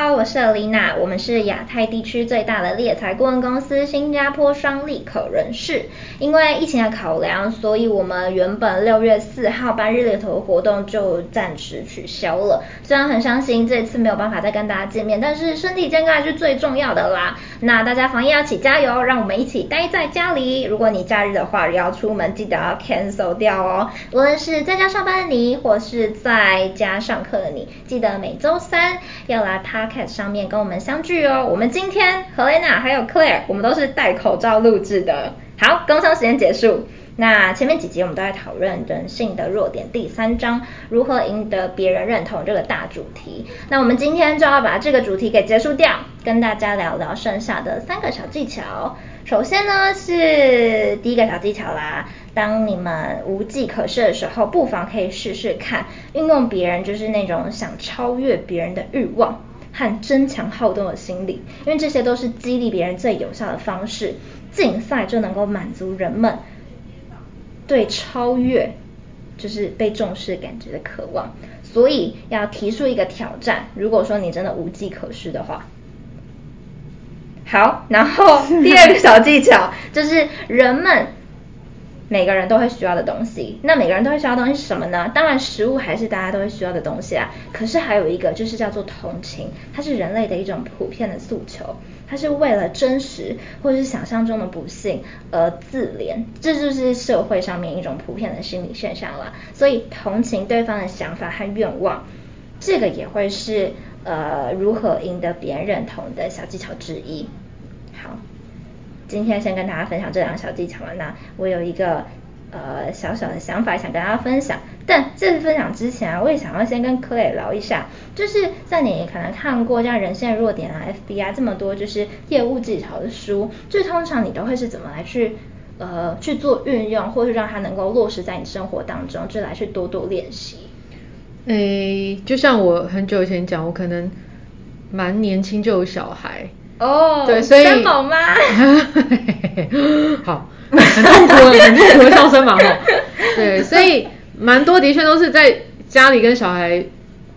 好，我是 Alina，我们是亚太地区最大的猎才顾问公司新加坡双利可人事。因为疫情的考量，所以我们原本六月四号半日猎头活动就暂时取消了。虽然很伤心这次没有办法再跟大家见面，但是身体健康还是最重要的啦。那大家防疫要一起加油，让我们一起待在家里。如果你假日的话要出门，记得要 cancel 掉哦。无论是在家上班的你，或是在家上课的你，记得每周三要来 cat 上面跟我们相聚哦。我们今天 Helena 还有 Claire，我们都是戴口罩录制的。好，工商时间结束。那前面几集我们都在讨论人性的弱点，第三章如何赢得别人认同这个大主题。那我们今天就要把这个主题给结束掉，跟大家聊聊剩下的三个小技巧。首先呢是第一个小技巧啦，当你们无计可施的时候，不妨可以试试看运用别人就是那种想超越别人的欲望和争强好动的心理，因为这些都是激励别人最有效的方式。竞赛就能够满足人们对超越，就是被重视感觉的渴望，所以要提出一个挑战。如果说你真的无计可施的话，好，然后第二个小技巧 就是人们。每个人都会需要的东西，那每个人都会需要的东西是什么呢？当然，食物还是大家都会需要的东西啊。可是还有一个就是叫做同情，它是人类的一种普遍的诉求，它是为了真实或者是想象中的不幸而自怜，这就是社会上面一种普遍的心理现象了。所以同情对方的想法和愿望，这个也会是呃如何赢得别人认同的小技巧之一。好。今天先跟大家分享这两个小技巧嘛，那我有一个呃小小的想法想跟大家分享，但这次分享之前啊，我也想要先跟 Clay 聊一下，就是在你可能看过像人性弱点啊、FB 啊这么多就是业务技巧的书，就通常你都会是怎么来去呃去做运用，或是让它能够落实在你生活当中，就来去多多练习。诶，就像我很久以前讲，我可能蛮年轻就有小孩。哦，对，所以三宝妈，好，很痛苦，很痛苦的笑声嘛，哈，对，所以蛮多的确都是在家里跟小孩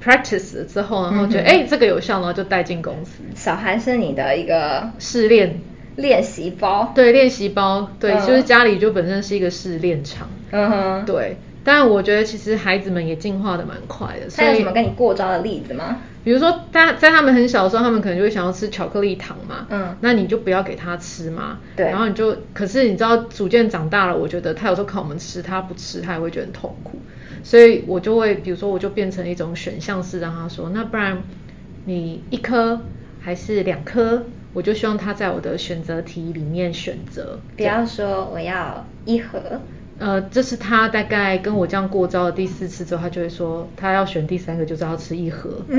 practice 之后，然后觉得哎、嗯欸，这个有效，然后就带进公司。小孩是你的一个试炼。练习包，对，练习包，对，嗯、就是家里就本身是一个试炼场，嗯哼，对。但我觉得其实孩子们也进化的蛮快的。所以有什么跟你过招的例子吗？比如说，他在他们很小的时候，他们可能就会想要吃巧克力糖嘛。嗯。那你就不要给他吃嘛。对。然后你就，可是你知道，逐渐长大了，我觉得他有时候看我们吃，他不吃，他也会觉得很痛苦。所以我就会，比如说，我就变成一种选项式，让他说，那不然你一颗还是两颗？我就希望他在我的选择题里面选择。不要说我要一盒。呃，这是他大概跟我这样过招的第四次之后，他就会说他要选第三个，就是要吃一盒。因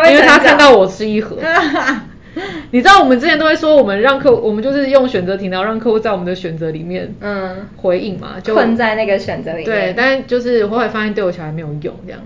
为他看到我吃一盒。你知道我们之前都会说，我们让客户，我们就是用选择题，然后让客户在我们的选择里面，嗯，回应嘛，就困在那个选择里面。对，但就是后来发现对我小孩没有用这样。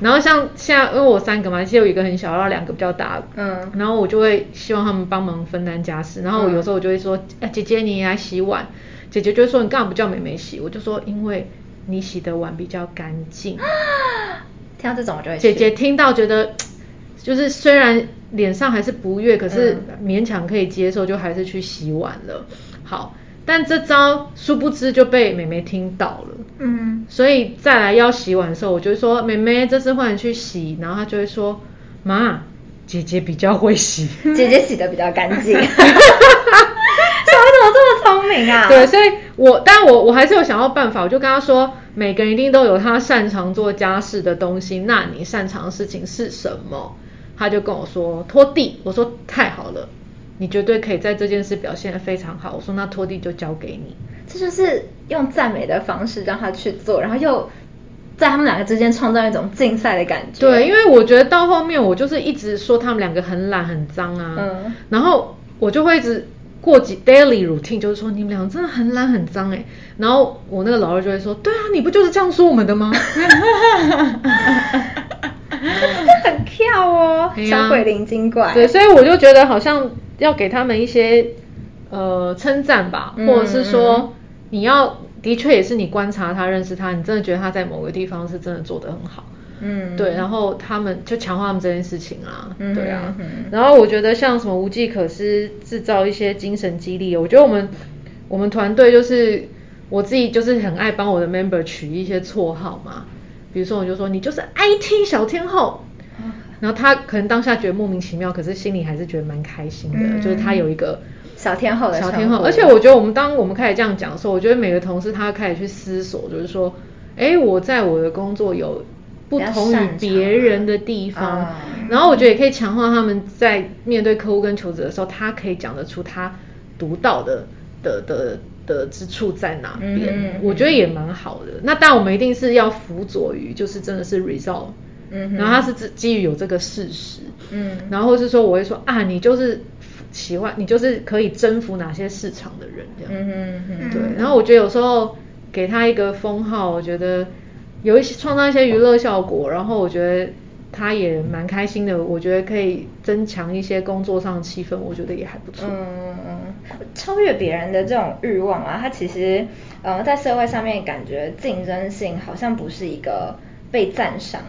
然后像现在，因为我三个嘛，其实有一个很小，然后两个比较大，嗯，然后我就会希望他们帮忙分担家事，然后有时候我就会说，哎、嗯，姐姐你来洗碗。姐姐就会说，你干嘛不叫妹妹洗？我就说，因为你洗的碗比较干净。听到这种我就会。姐姐听到觉得，就是虽然脸上还是不悦，可是勉强可以接受，就还是去洗碗了。好，但这招殊不知就被妹妹听到了。嗯。所以再来要洗碗的时候，我就会说，妹妹这次换你去洗，然后她就会说，妈，姐姐比较会洗。姐姐洗的比较干净。这么聪明啊？对，所以我，但我我还是有想到办法，我就跟他说，每个人一定都有他擅长做家事的东西，那你擅长的事情是什么？他就跟我说拖地，我说太好了，你绝对可以在这件事表现得非常好。我说那拖地就交给你。这就是用赞美的方式让他去做，然后又在他们两个之间创造一种竞赛的感觉。对，因为我觉得到后面我就是一直说他们两个很懒很脏啊，嗯，然后我就会一直。过几 daily routine 就是说你们俩真的很懒很脏哎，然后我那个老二就会说，对啊，你不就是这样说我们的吗？很跳哦，小鬼灵精怪。对，所以我就觉得好像要给他们一些呃称赞吧，或者是说你要的确也是你观察他认识他，你真的觉得他在某个地方是真的做得很好，嗯，对，然后他们就强化他们这件事情啊，嗯、对啊，嗯、然后我觉得像什么无计可施，制造一些精神激励，我觉得我们我们团队就是我自己就是很爱帮我的 member 取一些绰号嘛，比如说我就说你就是 IT 小天后。然后他可能当下觉得莫名其妙，可是心里还是觉得蛮开心的，嗯、就是他有一个小天后的小天后。而且我觉得我们当我们开始这样讲的时候，我觉得每个同事他开始去思索，就是说，哎，我在我的工作有不同于别人的地方，然后我觉得也可以强化他们在面对客户跟求职的时候，他可以讲得出他独到的的的的之处在哪边，嗯、我觉得也蛮好的。那当然我们一定是要辅佐于，就是真的是 result。嗯，然后他是基基于有这个事实，嗯，然后是说我会说啊，你就是喜欢，你就是可以征服哪些市场的人这样，嗯嗯嗯，对。然后我觉得有时候给他一个封号，我觉得有一些创造一些娱乐效果，然后我觉得他也蛮开心的。我觉得可以增强一些工作上的气氛，我觉得也还不错。嗯，超越别人的这种欲望啊，他其实呃在社会上面感觉竞争性好像不是一个被赞赏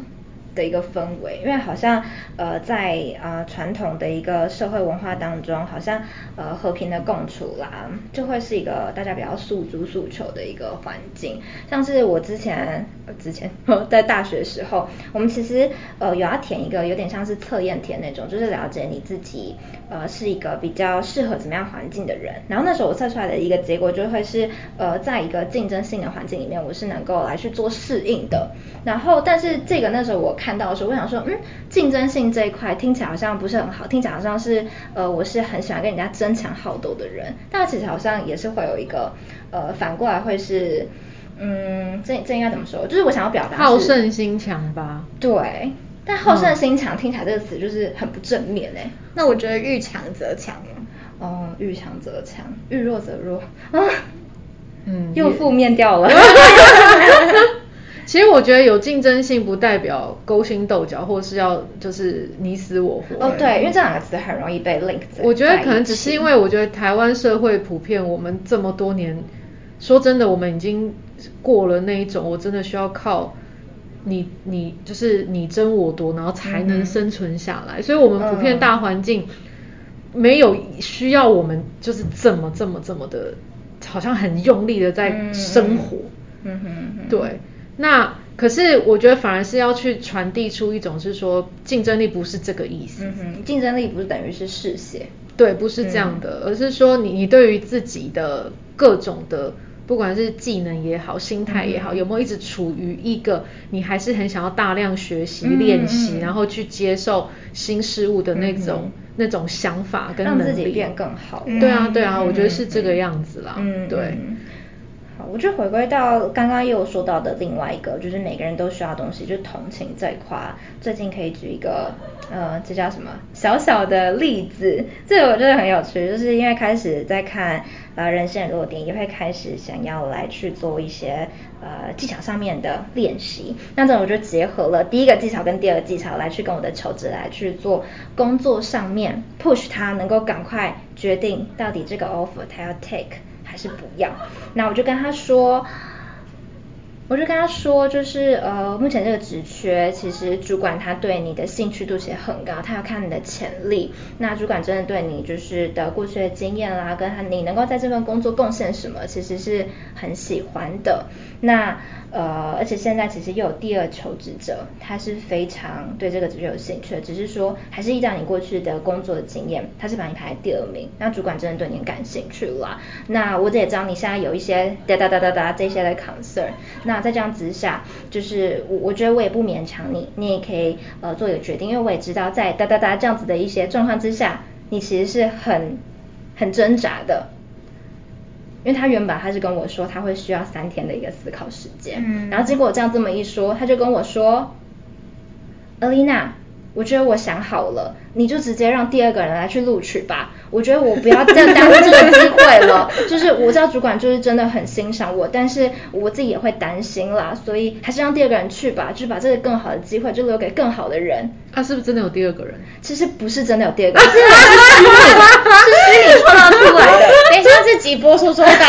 的一个氛围，因为好像呃在呃传统的一个社会文化当中，好像呃和平的共处啦，就会是一个大家比较诉诸诉求的一个环境。像是我之前之前 在大学时候，我们其实呃有要填一个有点像是测验填那种，就是了解你自己呃是一个比较适合怎么样环境的人。然后那时候我测出来的一个结果就会是呃在一个竞争性的环境里面，我是能够来去做适应的。然后但是这个那时候我看。看到的时候，我想说，嗯，竞争性这一块听起来好像不是很好，听起来好像是，呃，我是很喜欢跟人家争强好斗的人，但其实好像也是会有一个，呃，反过来会是，嗯，这这应该怎么说？就是我想要表达好胜心强吧？对，但好胜心强听起来这个词就是很不正面哎。那我觉得遇强则强哦，遇强则强，遇弱则弱啊，嗯，又负面掉了。其实我觉得有竞争性不代表勾心斗角，或是要就是你死我活。哦，对，因为这两个词很容易被 link 在。我觉得可能只是因为我觉得台湾社会普遍，我们这么多年，说真的，我们已经过了那一种，我真的需要靠你，你就是你争我夺，然后才能生存下来。嗯、所以，我们普遍大环境没有需要我们就是这么这么这么的，好像很用力的在生活。嗯哼，对。那可是我觉得反而是要去传递出一种是说竞争力不是这个意思，嗯哼，竞争力不是等于是嗜血，对，不是这样的，嗯、而是说你你对于自己的各种的不管是技能也好，心态也好，嗯、有没有一直处于一个你还是很想要大量学习练习，嗯、然后去接受新事物的那种、嗯、那种想法跟能力，让自己变更好，对啊对啊，嗯、我觉得是这个样子啦，嗯，我就回归到刚刚又说到的另外一个，就是每个人都需要东西，就是同情这一块。最近可以举一个，呃，这叫什么小小的例子？这个我觉得很有趣，就是因为开始在看呃人性的弱点，也会开始想要来去做一些呃技巧上面的练习。那这种我就结合了第一个技巧跟第二个技巧来去跟我的求职来去做工作上面 push 他能够赶快决定到底这个 offer 他要 take。还是不要，那我就跟他说，我就跟他说，就是呃，目前这个职缺，其实主管他对你的兴趣度其实很高，他要看你的潜力。那主管真的对你就是的过去的经验啦，跟他你能够在这份工作贡献什么，其实是很喜欢的。那呃，而且现在其实又有第二求职者，他是非常对这个职业有兴趣的，只是说还是依照你过去的工作的经验，他是把你排在第二名。那主管真的对你感兴趣了。那我也知道你现在有一些哒哒哒哒哒这些的 concern。那在这样子下，就是我我觉得我也不勉强你，你也可以呃做一个决定，因为我也知道在哒哒哒这样子的一些状况之下，你其实是很很挣扎的。因为他原本他是跟我说他会需要三天的一个思考时间，嗯，然后经过我这样这么一说，他就跟我说，Alina，我觉得我想好了，你就直接让第二个人来去录取吧。我觉得我不要再耽误这个机会了。就是我知道主管就是真的很欣赏我，但是我自己也会担心啦，所以还是让第二个人去吧，就是把这个更好的机会就留给更好的人。他是不是真的有第二个人？其实不是真的有第二个人，是虚拟，是虚拟创造出来的。等一下这集播出之后，大家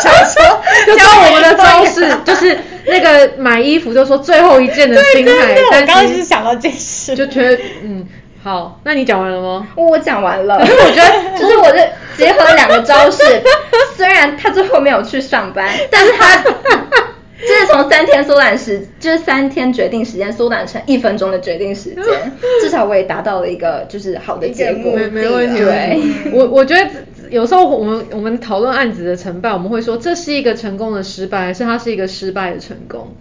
想说，教我们的招式，就是那个买衣服就说最后一件的心态。对对对，我刚刚是想到这事，就觉得嗯。好，那你讲完了吗？我讲完了。因为我觉得，就是我这结合了两个招式，虽然他最后没有去上班，但是他 就是从三天缩短时，就是三天决定时间缩短成一分钟的决定时间，至少我也达到了一个就是好的结果。没没问题。对，我我觉得有时候我们我们讨论案子的成败，我们会说这是一个成功的失败，还是它是一个失败的成功？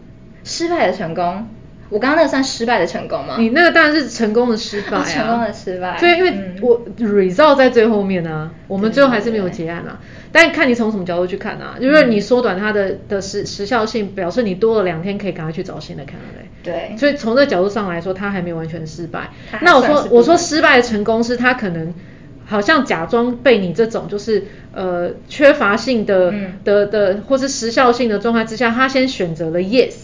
失败的成功。我刚刚那个算失败的成功吗？你那个当然是成功的失败啊！成功的失败。对，因为我 result 在最后面啊，我们最后还是没有结案啊。但看你从什么角度去看啊，因为你缩短它的的时时效性，表示你多了两天可以赶快去找新的 candidate。对。所以从这个角度上来说，它还没有完全失败。那我说我说失败的成功是它可能好像假装被你这种就是呃缺乏性的的的或是时效性的状态之下，他先选择了 yes。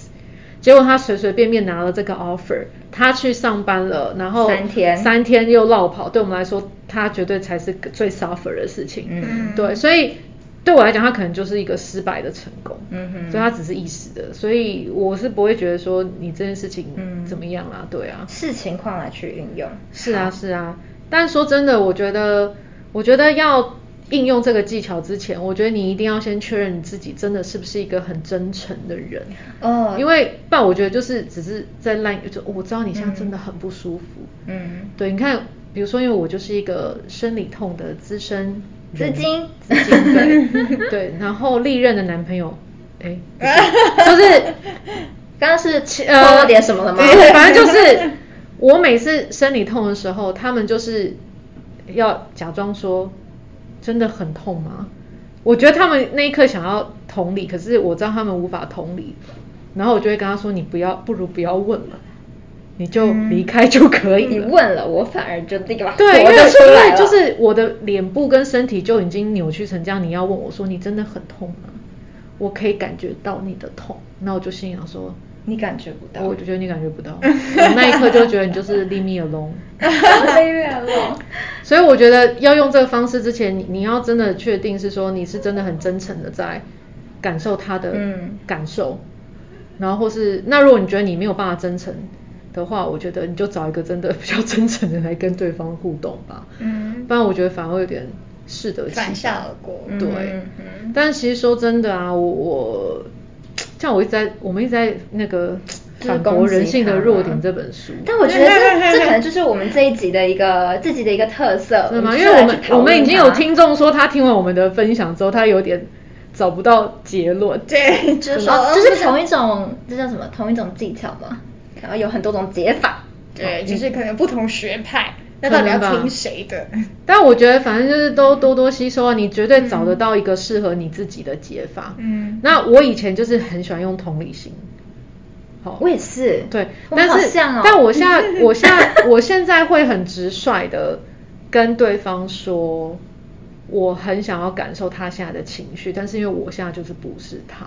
结果他随随便便拿了这个 offer，他去上班了，然后三天。三天又落跑，对我们来说，他绝对才是最 suffer 的事情。嗯，对，所以对我来讲，他可能就是一个失败的成功。嗯哼，所以他只是一时的，所以我是不会觉得说你这件事情怎么样啦，对啊，视情况来去运用。是啊，是啊，但说真的，我觉得，我觉得要。应用这个技巧之前，我觉得你一定要先确认你自己真的是不是一个很真诚的人。哦。因为不然，我觉得就是只是在烂，就我知道你现在真的很不舒服。嗯。对，你看，比如说，因为我就是一个生理痛的资深。资金。资金。对。对，然后历任的男朋友，哎，就是刚刚是说了点什么了吗？呃、反正就是我每次生理痛的时候，他们就是要假装说。真的很痛吗？我觉得他们那一刻想要同理，可是我知道他们无法同理，然后我就会跟他说：“你不要，不如不要问了，你就离开就可以了。嗯”你问了，我反而就那个对，因为对，就是我的脸部跟身体就已经扭曲成这样，你要问我说：“你真的很痛吗？”我可以感觉到你的痛，那我就心想说。你感觉不到，我就觉得你感觉不到，我那一刻就觉得你就是 leave me alone，leave me alone。所以我觉得要用这个方式之前，你你要真的确定是说你是真的很真诚的在感受他的感受，嗯、然后或是那如果你觉得你没有办法真诚的话，我觉得你就找一个真的比较真诚的来跟对方互动吧，嗯，不然我觉得反而会有点适得其反，反下而过，对，嗯嗯、但其实说真的啊，我我。像我一直在，我们一直在那个 反驳人性的弱点这本书，但我觉得这这可能就是我们这一集的一个自己的一个特色，是吗？因为我们我们已经有听众说，他听完我们的分享之后，他有点找不到结论，对，就是说就是同一种，这叫什么？同一种技巧嘛，然后有很多种解法，对，就是可能不同学派。那到底要听谁的？但我觉得反正就是都多多吸收啊，你绝对找得到一个适合你自己的解法。嗯，那我以前就是很喜欢用同理心。好，我也是。对，但是，哦、但我现在，我现在，我现在会很直率的跟对方说，我很想要感受他现在的情绪，但是因为我现在就是不是他。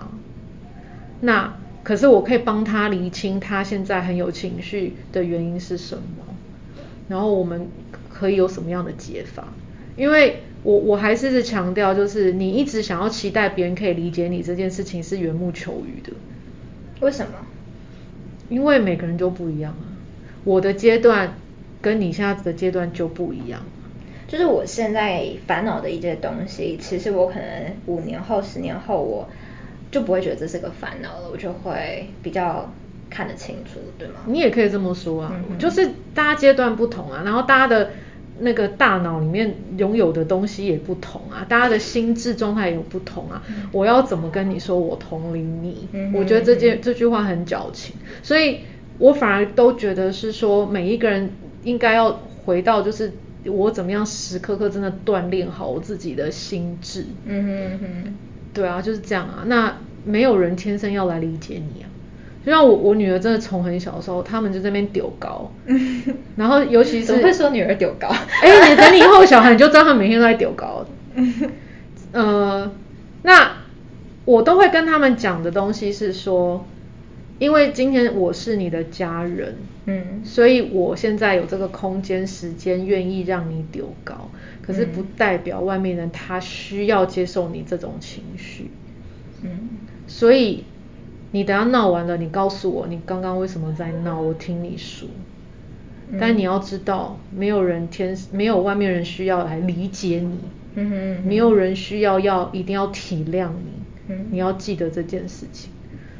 那可是我可以帮他厘清他现在很有情绪的原因是什么。然后我们可以有什么样的解法？因为我我还是是强调，就是你一直想要期待别人可以理解你这件事情是缘木求鱼的。为什么？因为每个人都不一样啊。我的阶段跟你现在的阶段就不一样。就是我现在烦恼的一些东西，其实我可能五年后、十年后，我就不会觉得这是个烦恼了，我就会比较。看得清楚，对吗？你也可以这么说啊，嗯嗯，就是大家阶段不同啊，然后大家的那个大脑里面拥有的东西也不同啊，大家的心智状态也有不同啊。嗯、我要怎么跟你说我同理你？嗯、我觉得这件这句话很矫情，所以我反而都觉得是说每一个人应该要回到就是我怎么样时时刻刻真的锻炼好我自己的心智。嗯哼嗯哼，对啊，就是这样啊。那没有人天生要来理解你啊。就像我我女儿真的从很小的时候，他们就在那边丢高，然后尤其是怎么会说女儿丢高？哎、欸，你等你以后小孩你就知道他每天都在丢高。呃，那我都会跟他们讲的东西是说，因为今天我是你的家人，嗯，所以我现在有这个空间时间愿意让你丢高，可是不代表外面人他需要接受你这种情绪，嗯，所以。你等下闹完了，你告诉我你刚刚为什么在闹，我听你说。但你要知道，没有人天没有外面人需要来理解你，嗯哼，没有人需要要一定要体谅你，嗯，你要记得这件事情，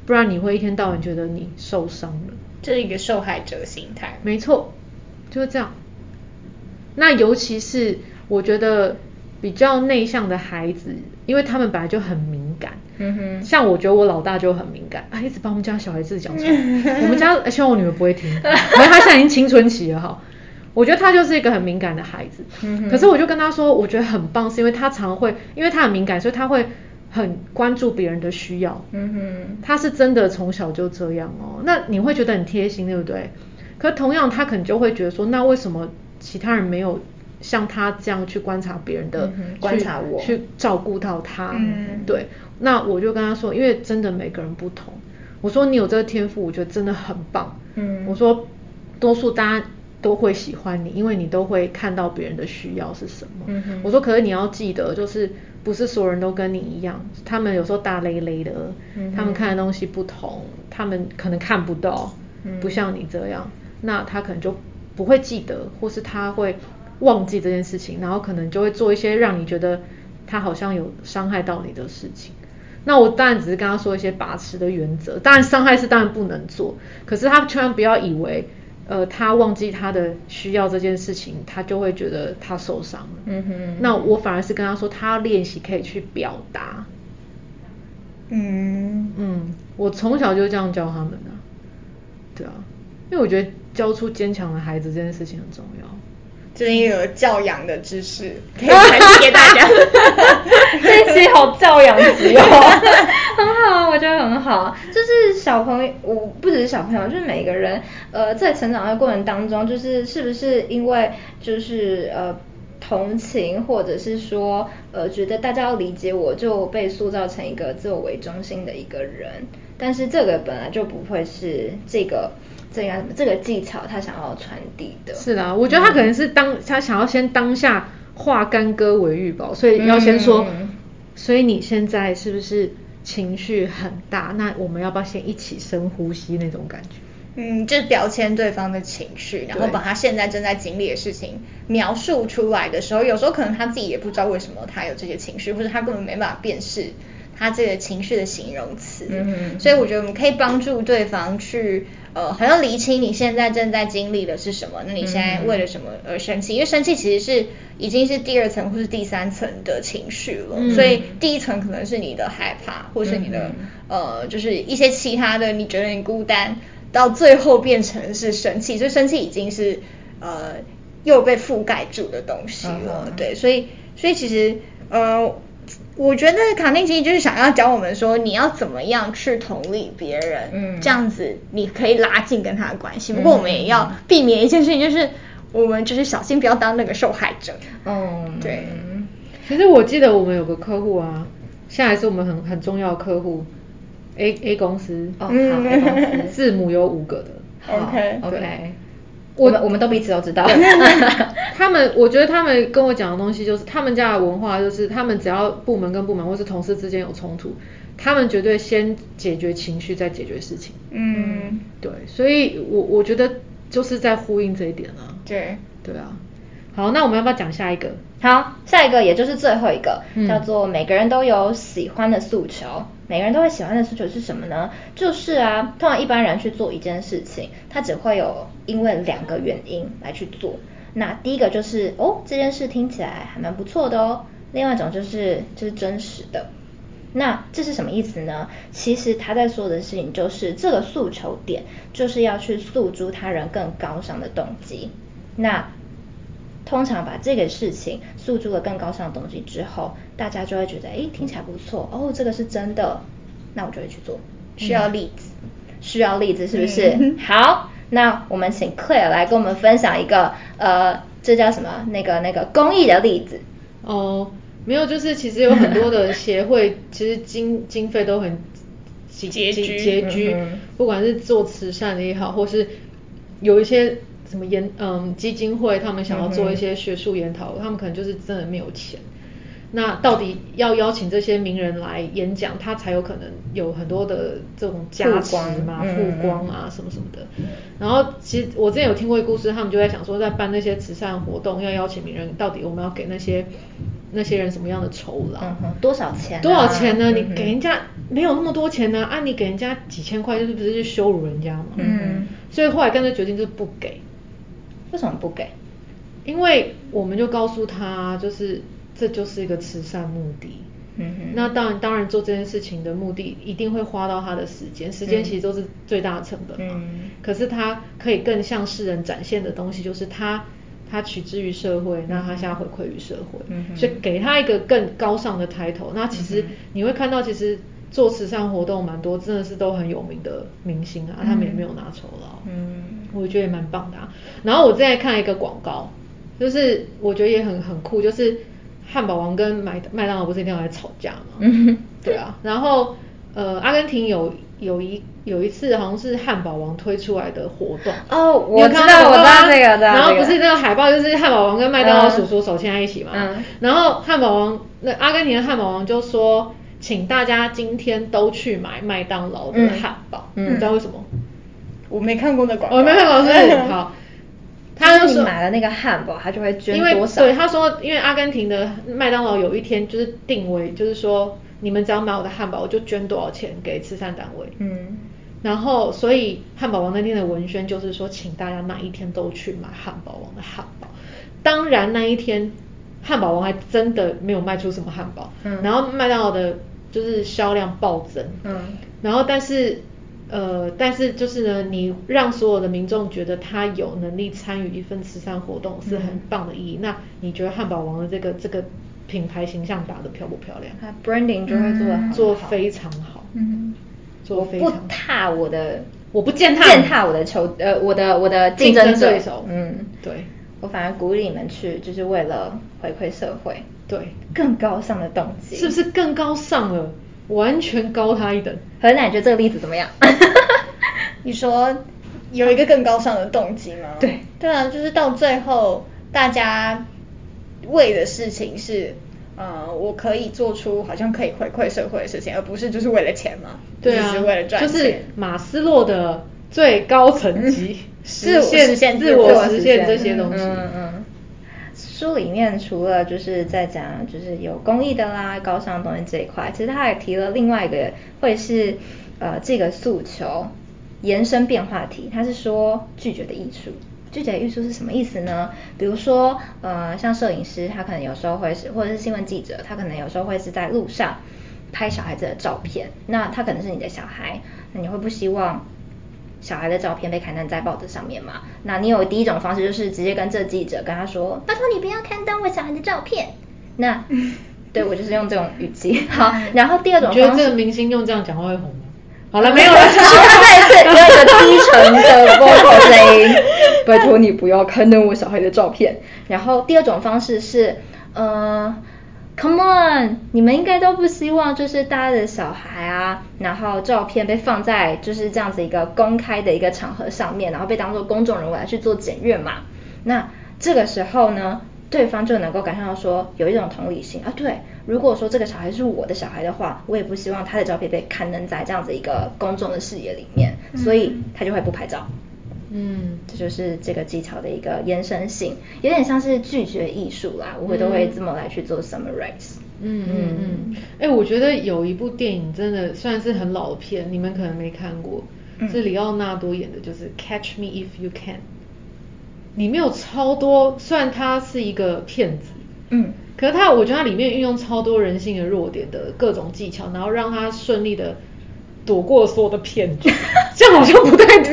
不然你会一天到晚觉得你受伤了，这是一个受害者心态。没错，就是这样。那尤其是我觉得比较内向的孩子，因为他们本来就很敏感。嗯哼，像我觉得我老大就很敏感，啊，一直把我们家小孩子讲出来。我们家希望我女儿不会听，因为她现在已经青春期了哈。我觉得他就是一个很敏感的孩子。嗯，可是我就跟他说，我觉得很棒，是因为他常会，因为他很敏感，所以他会很关注别人的需要。嗯哼，他是真的从小就这样哦。那你会觉得很贴心，对不对？可同样，他可能就会觉得说，那为什么其他人没有？像他这样去观察别人的，嗯、观察我，去照顾到他，嗯，对。那我就跟他说，因为真的每个人不同。我说你有这个天赋，我觉得真的很棒。嗯，我说多数大家都会喜欢你，因为你都会看到别人的需要是什么。嗯哼，我说可是你要记得，就是不是所有人都跟你一样，他们有时候大咧咧的，嗯，他们看的东西不同，他们可能看不到，嗯，不像你这样，那他可能就不会记得，或是他会。忘记这件事情，然后可能就会做一些让你觉得他好像有伤害到你的事情。那我当然只是跟他说一些把持的原则，当然伤害是当然不能做，可是他千万不要以为，呃，他忘记他的需要这件事情，他就会觉得他受伤了。嗯哼。那我反而是跟他说，他要练习可以去表达。嗯嗯，我从小就这样教他们的。对啊，因为我觉得教出坚强的孩子这件事情很重要。就是一个教养的知识，可以传递给大家。这一期好教养级哦，很好，我觉得很好。就是小朋友，我不只是小朋友，就是每个人，呃，在成长的过程当中，就是是不是因为就是呃同情，或者是说呃觉得大家要理解我，就被塑造成一个自我为中心的一个人。但是这个本来就不会是这个。这个技巧他想要传递的。是啊，我觉得他可能是当、嗯、他想要先当下化干戈为玉帛，所以要先说、嗯。所以你现在是不是情绪很大？那我们要不要先一起深呼吸那种感觉？嗯，就是标签对方的情绪，然后把他现在正在经历的事情描述出来的时候，有时候可能他自己也不知道为什么他有这些情绪，或者他根本没办法辨识他这个情绪的形容词。嗯，所以我觉得我们可以帮助对方去。呃，好像厘清你现在正在经历的是什么？那你现在为了什么而生气？嗯、因为生气其实是已经是第二层或是第三层的情绪了，嗯，所以第一层可能是你的害怕，或是你的、嗯、呃，就是一些其他的，你觉得你孤单，到最后变成是生气，所以生气已经是呃又被覆盖住的东西了，嗯、对，所以所以其实呃。我觉得卡内基就是想要教我们说，你要怎么样去同理别人，嗯，这样子你可以拉近跟他的关系。不过我们也要避免一件事情，就是我们就是小心不要当那个受害者。嗯，对。其实我记得我们有个客户啊，现在还是我们很很重要的客户，A A 公司，哦，好，A 公司，字母有五个的。OK OK。我们我们都彼此都知道，他们我觉得他们跟我讲的东西就是他们家的文化就是他们只要部门跟部门或是同事之间有冲突，他们绝对先解决情绪再解决事情。嗯，对，所以我我觉得就是在呼应这一点啊。对，对啊。好，那我们要不要讲下一个？好，下一个也就是最后一个，嗯、叫做每个人都有喜欢的诉求。每个人都会喜欢的诉求是什么呢？就是啊，通常一般人去做一件事情，他只会有因为两个原因来去做。那第一个就是哦，这件事听起来还蛮不错的哦。另外一种就是这、就是真实的。那这是什么意思呢？其实他在说的事情就是这个诉求点就是要去诉诸他人更高尚的动机。那通常把这个事情诉诸了更高尚的东西之后，大家就会觉得，哎，听起来不错哦，这个是真的，那我就会去做。需要例子，嗯、需要例子是不是？嗯、好，那我们请 Claire 来跟我们分享一个，呃，这叫什么？那个那个公益的例子。哦，没有，就是其实有很多的协会，其实经经费都很拮拮据，不管是做慈善的也好，或是有一些。什么研嗯基金会，他们想要做一些学术研讨，嗯，他们可能就是真的没有钱。那到底要邀请这些名人来演讲，他才有可能有很多的这种加持嘛、曝光啊、嗯、什么什么的。然后其实我之前有听过一个故事，他们就在想说，在办那些慈善活动要邀请名人，到底我们要给那些那些人什么样的酬劳、嗯？多少钱、啊？多少钱呢？你给人家没有那么多钱呢、啊？啊，你给人家几千块，就是不是去羞辱人家嘛？嗯。所以后来干脆决定就是不给。为什么不给？因为我们就告诉他，就是。这就是一个慈善目的，嗯哼，那当然，当然做这件事情的目的一定会花到他的时间，时间其实都是最大的成本嘛。嗯，可是他可以更向世人展现的东西，就是他他取之于社会，那他现在回馈于社会，嗯，所以给他一个更高尚的 title。那其实你会看到，其实做慈善活动蛮多，真的是都很有名的明星啊，他们也没有拿酬劳，嗯，我觉得也蛮棒的啊。然后我之前看一个广告，就是我觉得也很很酷，就是。汉堡王跟麦麦当劳不是一定要来吵架吗？嗯，对啊。然后呃，阿根廷有有一有一次好像是汉堡王推出来的活动哦，我知道我知道这个的。然后不是那个海报就是汉堡王跟麦当劳叔叔手牵在一起嘛。嗯。然后汉堡王那阿根廷的汉堡王就说，请大家今天都去买麦当劳的汉堡。嗯。你知道为什么？我没看过那广告。我没看过，是 好。他说你买了那个汉堡，他就会捐多少？对，他说，因为阿根廷的麦当劳有一天就是定位，就是说你们只要买我的汉堡，我就捐多少钱给慈善单位。嗯。然后，所以汉堡王那天的文宣就是说，请大家那一天都去买汉堡王的汉堡。当然那一天汉堡王还真的没有卖出什么汉堡。嗯。然后麦当劳的就是销量暴增。嗯。然后，但是。呃，但是就是呢，你让所有的民众觉得他有能力参与一份慈善活动是很棒的意义。嗯、那你觉得汉堡王的这个这个品牌形象打得漂不漂亮？它 branding 就会做得好，做非常好。嗯，做非常好。我不踏我的，我不践踏践踏我的球呃我的我的竞争对手。嗯，对。我反而鼓励你们去，就是为了回馈社会。对，更高尚的动机。是不是更高尚了？完全高他一等。何奶，你觉得这个例子怎么样？你说有一个更高尚的动机吗？对，对啊，就是到最后大家为的事情是，呃，我可以做出好像可以回馈社会的事情，而不是就是为了钱嘛。对啊，就是为了赚钱。就是马斯洛的最高层级，实现自我实现这些东西。嗯嗯。书里面除了就是在讲就是有公益的啦、高尚的东西这一块，其实他也提了另外一个，会是呃这个诉求延伸变化题。他是说拒绝的艺术，拒绝的艺术是什么意思呢？比如说呃像摄影师，他可能有时候会是，或者是新闻记者，他可能有时候会是在路上拍小孩子的照片，那他可能是你的小孩，那你会不希望？小孩的照片被刊登在报纸上面嘛？那你有第一种方式就是直接跟这记者跟他说，拜托你不要刊登我小孩的照片。那 对我就是用这种语气。好，然后第二种方式，觉得这个明星用这样讲话会红吗？好了，没有了。他再一次用一个低沉的 vocal 声音，拜托你不要刊登我小孩的照片。然后第二种方式是，呃。Come on，你们应该都不希望就是大家的小孩啊，然后照片被放在就是这样子一个公开的一个场合上面，然后被当做公众人物来去做检阅嘛。那这个时候呢，对方就能够感受到说有一种同理心啊。对，如果说这个小孩是我的小孩的话，我也不希望他的照片被刊登在这样子一个公众的视野里面，所以他就会不拍照。嗯，这就是这个技巧的一个延伸性，有点像是拒绝艺术啦，我会都会这么来去做 summarize。嗯嗯嗯，哎、嗯欸，我觉得有一部电影真的算是很老的片，你们可能没看过，嗯、是里奥纳多演的，就是 Catch Me If You Can。里面有超多，虽然他是一个骗子，嗯，可是他我觉得他里面运用超多人性的弱点的各种技巧，然后让他顺利的。躲过所有的骗局，这样好像不太对。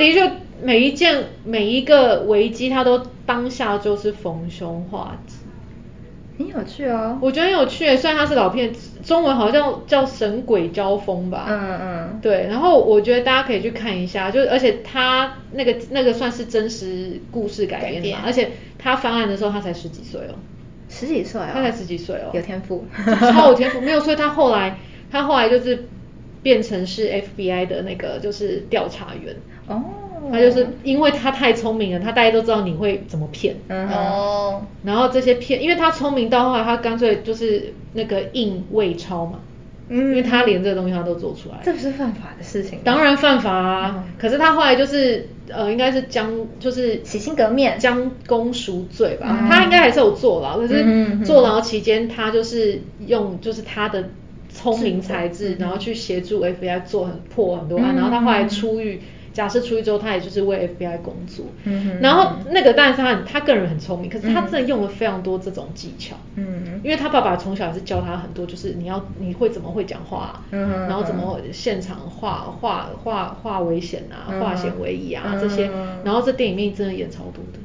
的确每一件每一个危机，他都当下就是逢凶化吉，很有趣哦。我觉得很有趣，虽然它是老片，中文好像叫神鬼交锋吧。嗯嗯。对，然后我觉得大家可以去看一下，就而且他那个那个算是真实故事改编的嘛，而且他翻案的时候他才十几岁哦。十几岁哦。他才十几岁哦。有天赋。超有天赋，没有，所以他后来。他后来就是变成是 FBI 的那个就是调查员哦，他就是因为他太聪明了，他大家都知道你会怎么骗。哦。然后这些骗，因为他聪明到后来，他干脆就是那个印伪钞嘛。嗯。因为他连这个东西他都做出来。这不是犯法的事情。当然犯法啊！嗯、可是他后来就是呃，应该是将就是洗心革面，将功赎罪吧。嗯、他应该还是有坐牢，可是坐牢期间他就是用就是他的。聪明才智，然后去协助 FBI 做很破很多案，嗯、然后他后来出狱，嗯、假设出狱之后，他也就是为 FBI 工作。嗯、然后那个当然是他他个人很聪明，可是他真的用了非常多这种技巧。嗯，因为他爸爸从小也是教他很多，就是你要你会怎么会讲话，嗯、然后怎么现场化化化化危险啊，化险为夷啊、嗯、这些，然后这电影里面真的演超多的。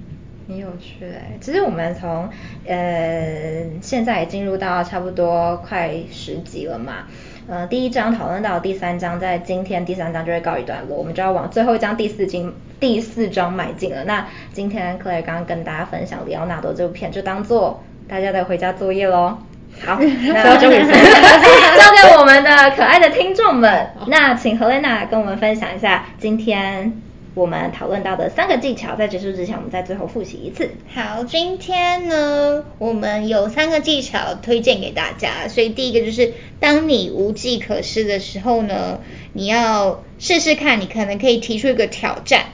很有趣哎，其实我们从呃现在也进入到差不多快十集了嘛，呃第一章讨论到第三章，在今天第三章就会告一段落，我们就要往最后一章第四经第四章迈进了。那今天 Claire 刚刚跟大家分享李奥纳多这部片，就当做大家的回家作业喽。好，那交给谁？交给我们的可爱的听众们。那请 Helena 跟我们分享一下今天。我们讨论到的三个技巧，在结束之前，我们再最后复习一次。好，今天呢，我们有三个技巧推荐给大家。所以第一个就是，当你无计可施的时候呢，你要试试看，你可能可以提出一个挑战，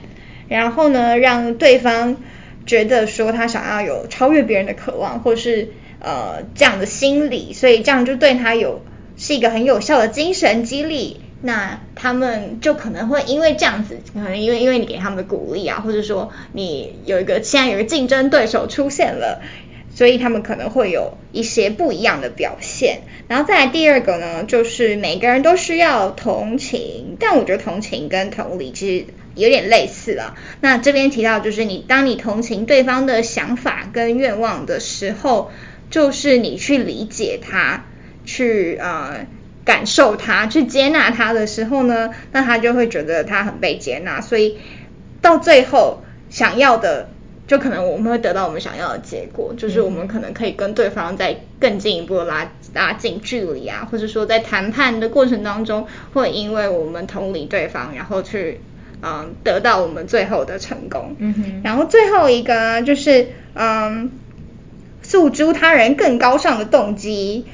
然后呢，让对方觉得说他想要有超越别人的渴望，或是呃这样的心理，所以这样就对他有是一个很有效的精神激励。那他们就可能会因为这样子，可能因为因为你给他们的鼓励啊，或者说你有一个现在有个竞争对手出现了，所以他们可能会有一些不一样的表现。然后再来第二个呢，就是每个人都需要同情，但我觉得同情跟同理其实有点类似了。那这边提到就是你当你同情对方的想法跟愿望的时候，就是你去理解他，去呃。感受他，去接纳他的时候呢，那他就会觉得他很被接纳，所以到最后想要的，就可能我们会得到我们想要的结果，就是我们可能可以跟对方再更进一步的拉拉近距离啊，或者说在谈判的过程当中，会因为我们同理对方，然后去嗯得到我们最后的成功。嗯哼。然后最后一个呢，就是嗯诉诸他人更高尚的动机。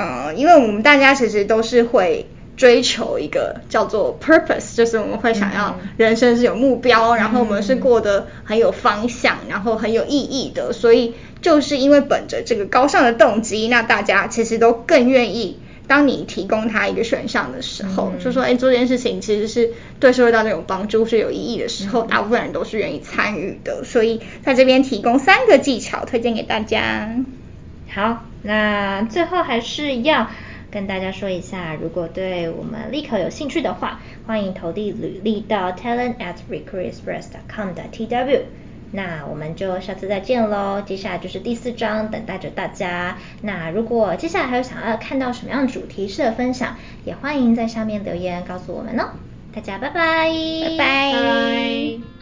嗯，因为我们大家其实都是会追求一个叫做 purpose，就是我们会想要人生是有目标，然后我们是过得很有方向，然后很有意义的。所以就是因为本着这个高尚的动机，那大家其实都更愿意，当你提供他一个选项的时候，就说哎，做这件事情其实是对社会大众有帮助，是有意义的时候，大部分人都是愿意参与的。所以在这边提供三个技巧推荐给大家。好，那最后还是要跟大家说一下，如果对我们立可有兴趣的话，欢迎投递履历到 talent at recruitexpress.com 的 tw。那我们就下次再见喽，接下来就是第四章等待着大家。那如果接下来还有想要看到什么样主题式的分享，也欢迎在下面留言告诉我们哦。大家拜拜，拜拜。